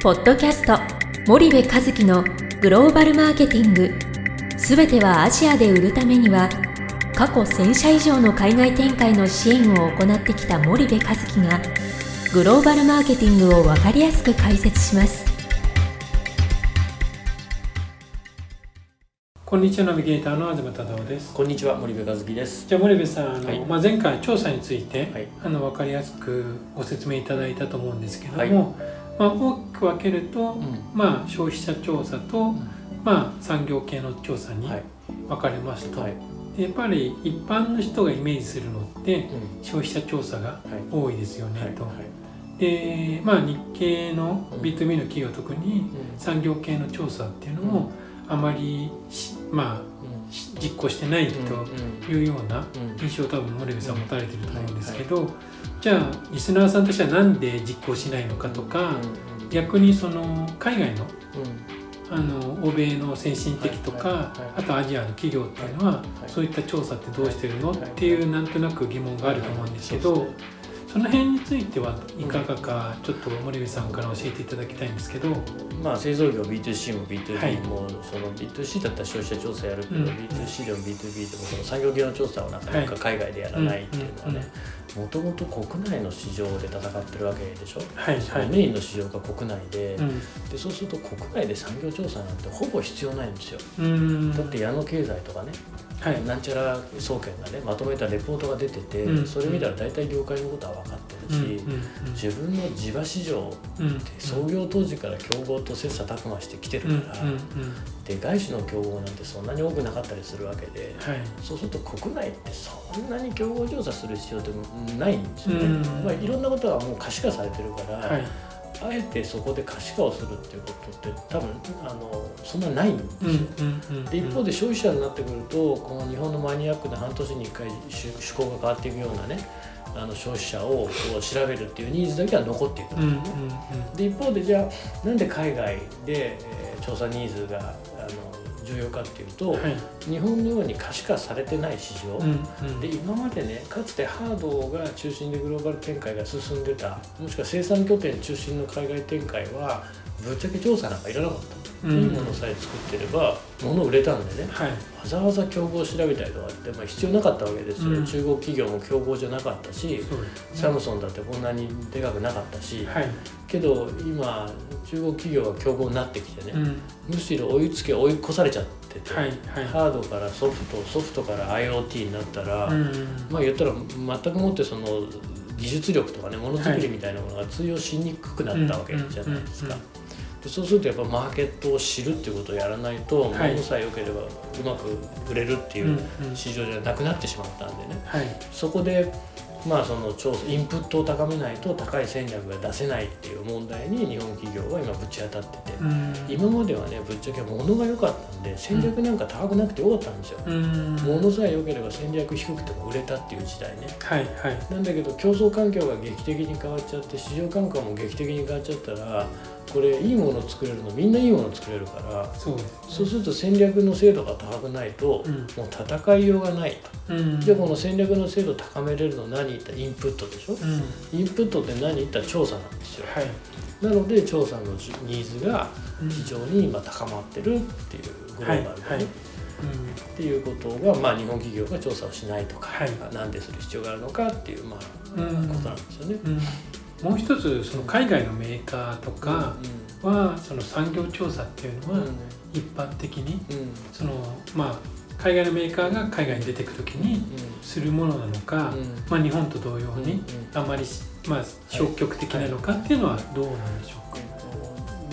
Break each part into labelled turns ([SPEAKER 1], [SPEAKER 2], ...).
[SPEAKER 1] ポッドキャスト森部和樹のグローバルマーケティング。すべてはアジアで売るためには過去1000社以上の海外展開の支援を行ってきた森部和樹がグローバルマーケティングを分かりやすく解説します。
[SPEAKER 2] こんにちはナビゲーターの東忠夫です。
[SPEAKER 3] こんにちは森部和樹です。
[SPEAKER 2] じゃあ森部さんあの、
[SPEAKER 3] はい。
[SPEAKER 2] まあ、前回調査について、
[SPEAKER 3] はい。
[SPEAKER 2] あの分かりやすくご説明いただいたと思うんですけども、
[SPEAKER 3] はい
[SPEAKER 2] まあ、大きく分けると、
[SPEAKER 3] うん。
[SPEAKER 2] まあ、消費者調査と、まあ、産業系の調査に
[SPEAKER 3] はい。
[SPEAKER 2] 分かれますと、
[SPEAKER 3] はい。
[SPEAKER 2] でやっぱり一般の人がイメージするのって
[SPEAKER 3] うん。
[SPEAKER 2] 消費者調査が
[SPEAKER 3] はい。
[SPEAKER 2] 多いですよね、
[SPEAKER 3] はい。
[SPEAKER 2] と。で、まあ、日系の
[SPEAKER 3] うん。
[SPEAKER 2] B2B の企業特に
[SPEAKER 3] うん。
[SPEAKER 2] 産業系の調査っていうのもあまりしまあし実行してないというような
[SPEAKER 3] うん。
[SPEAKER 2] 印象を多分森部さん持たれてると思うんですけど、じゃあリスナーさんとしてはなんで実行しないのかとか、逆にその海外のあの欧米の先進的とか、
[SPEAKER 3] はいはいはい
[SPEAKER 2] あとアジアの企業っていうのは、
[SPEAKER 3] はい
[SPEAKER 2] そういった調査ってどうしてるの、
[SPEAKER 3] はい
[SPEAKER 2] っていうなんとなく疑問があると思うんですけど、
[SPEAKER 3] そうですね
[SPEAKER 2] その辺についてはいかがかちょっと森部さんから教えていただきたいんですけど、
[SPEAKER 3] まあ製造業 B2C も
[SPEAKER 2] はい
[SPEAKER 3] B2B も、その B2C だったら消費者調査やるけど、
[SPEAKER 2] うん
[SPEAKER 3] B2C でも B2B でもその産業系の調査をなかなか海外でやらない。っていうのはねもともと国内の市場で戦ってるわけでしょ、
[SPEAKER 2] はいはい。
[SPEAKER 3] メインの市場が国内で,、
[SPEAKER 2] うん。
[SPEAKER 3] でそうすると国内で産業調査なんてほぼ必要ないんですよ。だって矢野経済とかね
[SPEAKER 2] はい。
[SPEAKER 3] なんちゃら総研がねまとめたレポートが出てて、
[SPEAKER 2] うん。
[SPEAKER 3] それ見たら大体業界のことは分かって
[SPEAKER 2] うん
[SPEAKER 3] るし、自分の地場市場って創業当時から競合と切磋琢磨してきてる
[SPEAKER 2] うん
[SPEAKER 3] から、で外資の競合なんてそんなに多くなかったりするわけで、
[SPEAKER 2] はい。
[SPEAKER 3] そうすると国内ってそんなに競合調査する必要ってないんですよね、
[SPEAKER 2] うん
[SPEAKER 3] まあ、いろんなことはもう可視化されてるから、
[SPEAKER 2] はい。
[SPEAKER 3] あえてそこで可視化をするっていうことって多分あのそんなないんですよ、で一方で消費者になってくるとこの日本のマニアックな半年に1回趣趣向が変わっていくようなねあの消費者をこう調べるっていうニーズだけは残っていくで一方でじゃあなんで海外で、えー調査ニーズがあの重要かっていうと、
[SPEAKER 2] うんはい。
[SPEAKER 3] 日本のように可視化されてない市場、
[SPEAKER 2] うんうん。
[SPEAKER 3] で今までねかつてハードが中心でグローバル展開が進んでたもしくは生産拠点中心の海外展開はぶっちゃけ調査なんかいらなかった、
[SPEAKER 2] うん
[SPEAKER 3] いいものさえ作ってれば物売れたんでね。
[SPEAKER 2] はい。
[SPEAKER 3] わざわざ競合を調べたりとかって、まあ、必要なかったわけですよ、
[SPEAKER 2] うん。
[SPEAKER 3] 中国企業も競合じゃなかったし
[SPEAKER 2] ね。
[SPEAKER 3] サムソンだってこんなにでかくなかったし、
[SPEAKER 2] はい。
[SPEAKER 3] けど今中国企業が競合になってきてね、
[SPEAKER 2] うん。
[SPEAKER 3] むしろ追いつけ追い越されちゃってて、
[SPEAKER 2] はい。はい。
[SPEAKER 3] ハードからソフトソフトから IoT になったら、
[SPEAKER 2] うん。
[SPEAKER 3] まあ言ったら全くもってその技術力とかねものづくりみたいなものが通用しにくくなったわけじゃないですか。
[SPEAKER 2] うん。うん。
[SPEAKER 3] でそうするとやっぱマーケットを知るっていうことをやらないと、
[SPEAKER 2] はい。
[SPEAKER 3] 物さえ良ければうまく売れるっていう市場じゃなくなってしまったんでね。
[SPEAKER 2] はい。
[SPEAKER 3] そこでまあその調査インプットを高めないと高い戦略が出せないっていう問題に日本企業は今ぶち当たってて、
[SPEAKER 2] うん。
[SPEAKER 3] 今まではねぶっちゃけ物が良かったんで戦略なんか高くなくてよかったんですよ。
[SPEAKER 2] うん。
[SPEAKER 3] 物さえ良ければ戦略低くても売れたっていう時代ね。
[SPEAKER 2] はいはい。
[SPEAKER 3] なんだけど競争環境が劇的に変わっちゃって市場感覚も劇的に変わっちゃったらこれいいもの作れるのみんないいもの作れるから
[SPEAKER 2] そうです
[SPEAKER 3] そうすると戦略の精度が高くないと、
[SPEAKER 2] うん。
[SPEAKER 3] もう戦いようがないと。
[SPEAKER 2] うん。
[SPEAKER 3] じゃあこの戦略の精度を高めれるのは何言ったらインプットでしょ？
[SPEAKER 2] うん。
[SPEAKER 3] インプットって何？言ったら調査なんですよ。
[SPEAKER 2] はい。
[SPEAKER 3] なので調査のニーズが
[SPEAKER 2] うん。
[SPEAKER 3] 非常に今高まってるっていうグローバルでね、
[SPEAKER 2] はい。はい。
[SPEAKER 3] っていうことが、まあ、日本企業が調査をしないとか、
[SPEAKER 2] はい。
[SPEAKER 3] なんでする必要があるのかっていう、まあ
[SPEAKER 2] うん。
[SPEAKER 3] ことなんですよね。
[SPEAKER 2] うん。もう一つその海外のメーカーとかはその産業調査っていうのは一般的に
[SPEAKER 3] うん。
[SPEAKER 2] そのまあ海外のメーカーが海外に出てく時にするものなのか、
[SPEAKER 3] うん。
[SPEAKER 2] まあ、日本と同様
[SPEAKER 3] うん
[SPEAKER 2] にあまりまあ消極的なのかっていうのはどうなんでしょうか？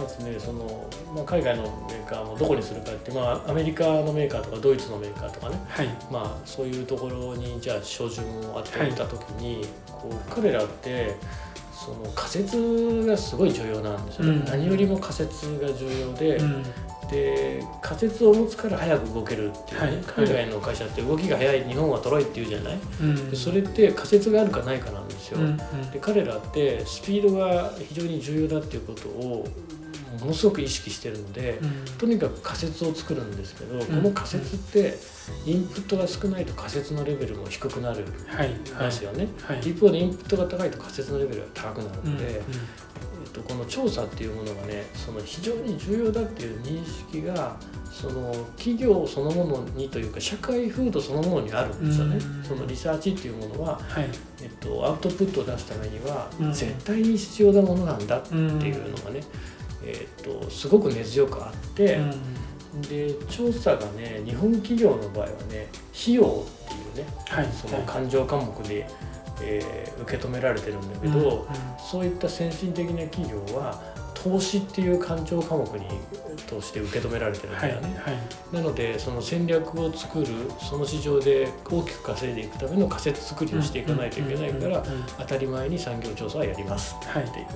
[SPEAKER 3] まずねその、まあ、海外のメーカーもどこにするかって、まあ、アメリカのメーカーとかドイツのメーカーとかね、
[SPEAKER 2] はい。
[SPEAKER 3] まあ、そういうところにじゃあ照準を当てた時に、こう彼らってその仮説がすごい重要なんですよ、
[SPEAKER 2] うん。
[SPEAKER 3] 何よりも仮説が重要で、
[SPEAKER 2] うん
[SPEAKER 3] で仮説を持つから早く動けるっていうね、
[SPEAKER 2] はい。
[SPEAKER 3] 海外の会社って動きが早い日本はトロいっていうじゃない、
[SPEAKER 2] うん。
[SPEAKER 3] でそれって仮説があるかないかなんですよ、
[SPEAKER 2] うんうん。
[SPEAKER 3] で彼らってスピードが非常に重要だっていうことをものすごく意識してるので、
[SPEAKER 2] うん。
[SPEAKER 3] とにかく仮説を作るんですけど、この仮説ってインプットが少ないと仮説のレベルも低くなるん
[SPEAKER 2] はい。はい。
[SPEAKER 3] ですよね、
[SPEAKER 2] はい
[SPEAKER 3] 一方でインプットが高いと仮説のレベルが高くなるので、えっとこの調査っていうものがねその非常に重要だっていう認識がその企業そのものにというか社会風土そのものにあるんですよね。そのリサーチっていうものは、はい、えっと、アウトプットを出すためには絶対に必要なものなんだっていうのがね、えっと、すごく根強くあって。で調査がね日本企業の場合はね費用っていうね、はい、その感情科目で、えー、受け止められてるんだけど、うんうん、そういった先進的な企業は投資っていう感情科目にとして受け止められてるんだよね、はいはい、なのでその戦略を作るその市場で大きく稼いでいくための仮説作りをしていかないといけないから当たり前に産業調査はやりますっていう、はい、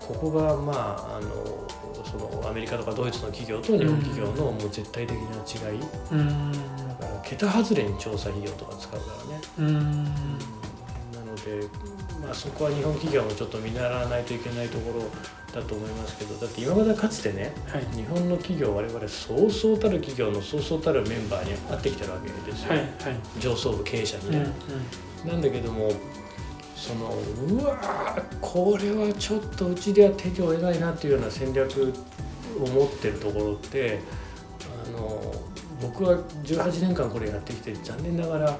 [SPEAKER 3] ここがまああのそのアメリカとかドイツの企業と日本企業のもう絶対的な違い、うん、だから桁外れに調査費用とか使うからね。うんで、まあ、そこは日本企業もちょっと見習わないといけないところだと思いますけどだって今までかつてね、はい、日本の企業我々そうそうたる企業のそうそうたるメンバーに会ってきてるわけですよ、はいはい、上層部経営者にね。うんうん、なんだけどもそのうわこれはちょっとうちでは手に負えないなっていうような戦略を持ってるところってあの僕は18年間これやってきて残念ながら、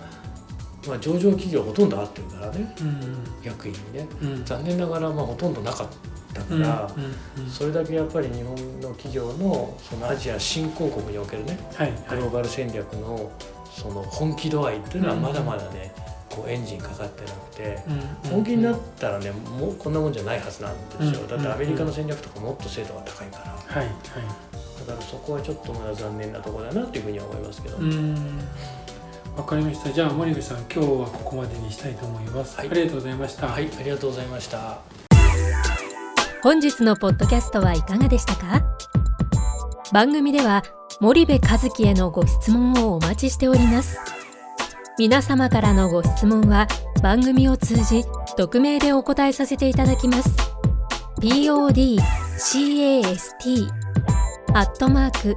[SPEAKER 3] まあ、上場企業ほとんどあってるからね、うん、役員にね、うん、残念ながらまあほとんどなかったから、うん、それだけやっぱり日本の企業のそのアジア新興国におけるね、はい、グローバル戦略のその本気度合いっていうのはまだまだね、こうエンジンかかってなくて、本気になったらねもうこんなもんじゃないはずなんですよ、だってアメリカの戦略とかもっと精度が高いから、はいはい、だからそこはちょっとまだ残念なところだなっていうふうには思いますけど。
[SPEAKER 2] わかりました。じゃあ森口さん、今日はここまでにしたいと思います。はい、ありがとうございました。
[SPEAKER 3] はい、ありがとうございました。
[SPEAKER 1] 本日のポッドキャストはいかがでしたか？番組では森部和樹へのご質問をお待ちしております。皆様からのご質問は番組を通じ匿名でお答えさせていただきます。podcast アットマーク